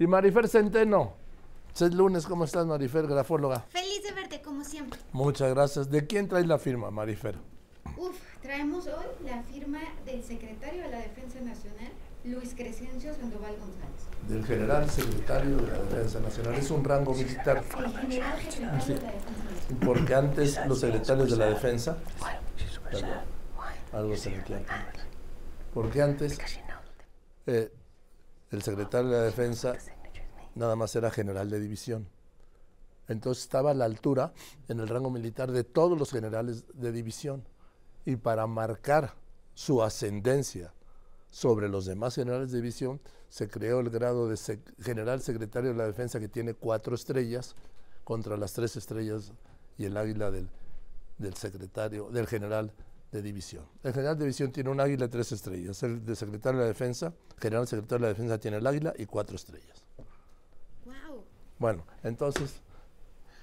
Y Marifer Centeno. Es lunes, ¿cómo estás, Marifer, grafóloga? Feliz de verte, como siempre. Muchas gracias. ¿De quién traes la firma, Marifer? Uf, traemos hoy la firma del secretario de la Defensa Nacional, Luis Crescencio Sandoval González. Del general secretario de la Defensa Nacional. Es un rango militar. El general secretario de la Defensa Nacional. Porque antes los secretarios de la Defensa. Perdón, algo se me queda. Porque antes eh, el secretario de la Defensa nada más era general de división. Entonces estaba a la altura en el rango militar de todos los generales de división. Y para marcar su ascendencia sobre los demás generales de división, se creó el grado de general secretario de la defensa que tiene cuatro estrellas contra las tres estrellas y el águila del, del secretario, del general de división. El general de división tiene un águila y tres estrellas. El de secretario de la defensa, general secretario de la defensa tiene el águila y cuatro estrellas. Wow. Bueno, entonces,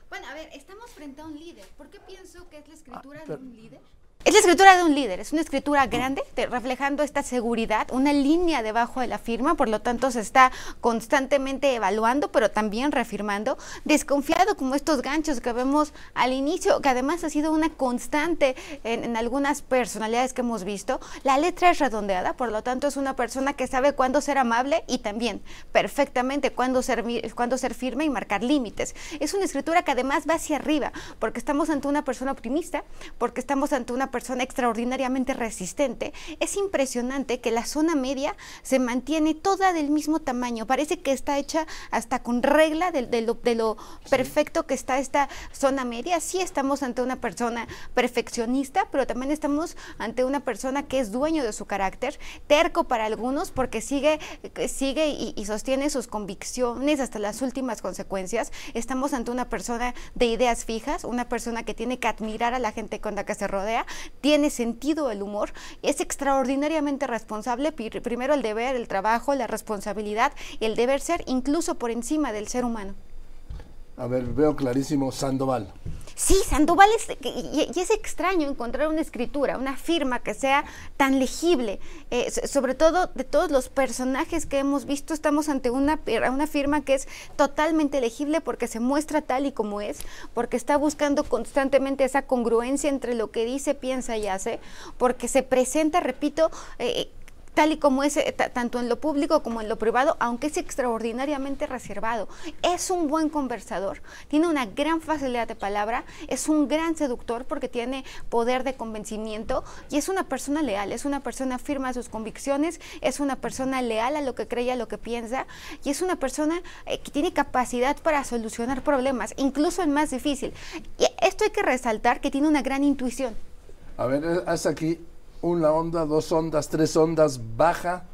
Bueno, a ver, estamos frente a un líder. ¿Por qué pienso que es la escritura pero- de un líder? Es la escritura de un líder, es una escritura grande, reflejando esta seguridad, una línea debajo de la firma, por lo tanto se está constantemente evaluando, pero también reafirmando, desconfiado como estos ganchos que vemos al inicio, que además ha sido una constante en, en algunas personalidades que hemos visto. La letra es redondeada, por lo tanto es una persona que sabe cuándo ser amable y también perfectamente cuándo ser, cuándo ser firme y marcar límites. Es una escritura que además va hacia arriba, porque estamos ante una persona optimista, porque estamos ante una persona extraordinariamente resistente. Es impresionante que la zona media se mantiene toda del mismo tamaño. Parece que está hecha hasta con regla de, de lo, de lo perfecto que está esta zona media. Sí estamos ante una persona perfeccionista, pero también estamos ante una persona que es dueño de su carácter, terco para algunos porque sigue, sigue y, y sostiene sus convicciones hasta las últimas consecuencias. Estamos ante una persona de ideas fijas, una persona que tiene que admirar a la gente con la que se rodea, tiene sentido del humor, es extraordinariamente responsable, pri- primero el deber, el trabajo, la responsabilidad el deber ser incluso por encima del ser humano. a ver, veo clarísimo Sandoval. Sí, Sandoval es, y, y es extraño encontrar una escritura, una firma que sea tan legible. Eh, so- sobre todo de todos los personajes que hemos visto, estamos ante una, una firma que es totalmente legible porque se muestra tal y como es, porque está buscando constantemente esa congruencia entre lo que dice, piensa y hace, porque se presenta, repito, eh, tal y como es, eh, ta- tanto en lo público como en lo privado, aunque es extraordinariamente reservado. Es un buen conversador, tiene una gran facilidad de palabra, es un gran seductor porque tiene poder de convencimiento y es una persona leal, es una persona firme a sus convicciones, es una persona leal a lo que cree, y a lo que piensa y es una persona eh, que tiene capacidad para solucionar problemas, incluso el más difícil. Y esto hay que resaltar que tiene una gran intuición. A ver, haz aquí una onda, dos ondas, tres ondas, baja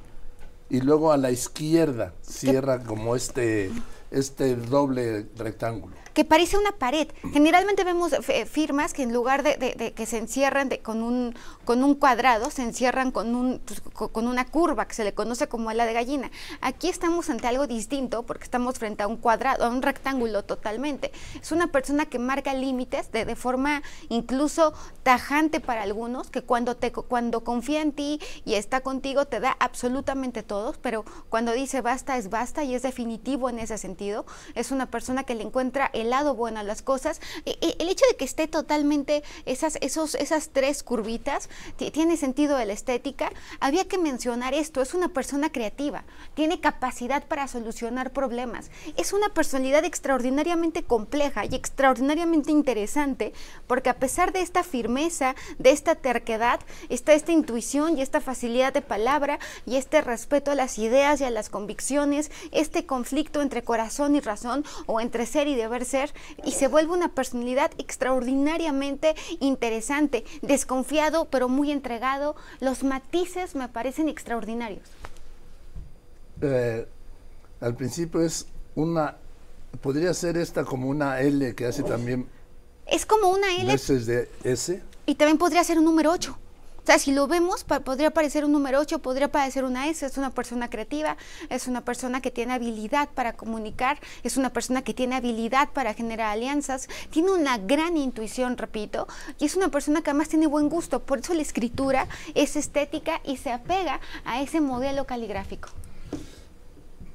y luego a la izquierda cierra como este, este doble rectángulo. que parece una pared. Generalmente vemos eh, firmas que en lugar de, que se encierran de- con, un, con un cuadrado, se encierran con, un, pues, co- con una curva que se le conoce como ala de gallina. Aquí estamos ante algo distinto porque estamos frente a un cuadrado, a un rectángulo totalmente. Es una persona que marca límites de, de forma incluso tajante para algunos, que cuando, te, cuando confía en ti y está contigo te da absolutamente todo, pero cuando dice basta es basta y es definitivo en ese sentido. Es una persona que le encuentra el lado bueno a las cosas. E- e- El hecho de que esté totalmente esas, esos, esas tres curvitas ti- tiene sentido de la estética. Había que mencionar esto, es una persona creativa, tiene capacidad para solucionar problemas, es una personalidad extraordinariamente compleja y extraordinariamente interesante porque a pesar de esta firmeza, de esta terquedad, está esta intuición y esta facilidad de palabra y este respeto a las ideas y a las convicciones, este conflicto entre corazón y razón o entre ser y deber ser y se vuelve una personalidad extraordinariamente interesante, desconfiado pero muy entregado. Los matices me parecen extraordinarios. Eh, al principio es una, podría ser esta como una L que hace también Es como una L veces de S. y también podría ser un número 8. O sea, si lo vemos, podría parecer un número 8, podría parecer una S, es una persona creativa, es una persona que tiene habilidad para comunicar, es una persona que tiene habilidad para generar alianzas, tiene una gran intuición, repito, y es una persona que además tiene buen gusto, por eso la escritura es estética y se apega a ese modelo caligráfico.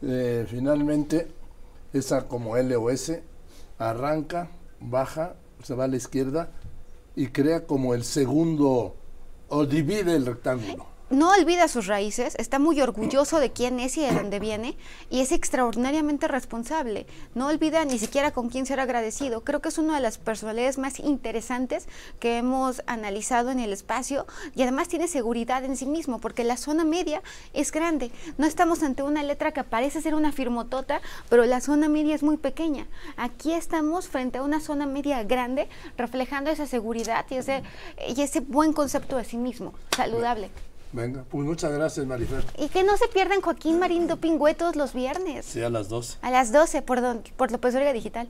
eh, finalmente esa como L o S arranca, baja, se va a la izquierda y crea como el segundo o divide el rectángulo no olvida sus raíces, está muy orgulloso de quién es y de dónde viene, y es extraordinariamente responsable. No olvida ni siquiera con quién ser agradecido. Creo que es una de las personalidades más interesantes que hemos analizado en el espacio, y además tiene seguridad en sí mismo, porque la zona media es grande. No estamos ante una letra que parece ser una firmotota, pero la zona media es muy pequeña. Aquí estamos frente a una zona media grande, reflejando esa seguridad y ese, y ese buen concepto de sí mismo, saludable. Venga, pues muchas gracias, Marifer. Y que no se pierdan Joaquín Marín Dopingüe todos los viernes. Sí, a las 12. A las 12, por, por López Digital.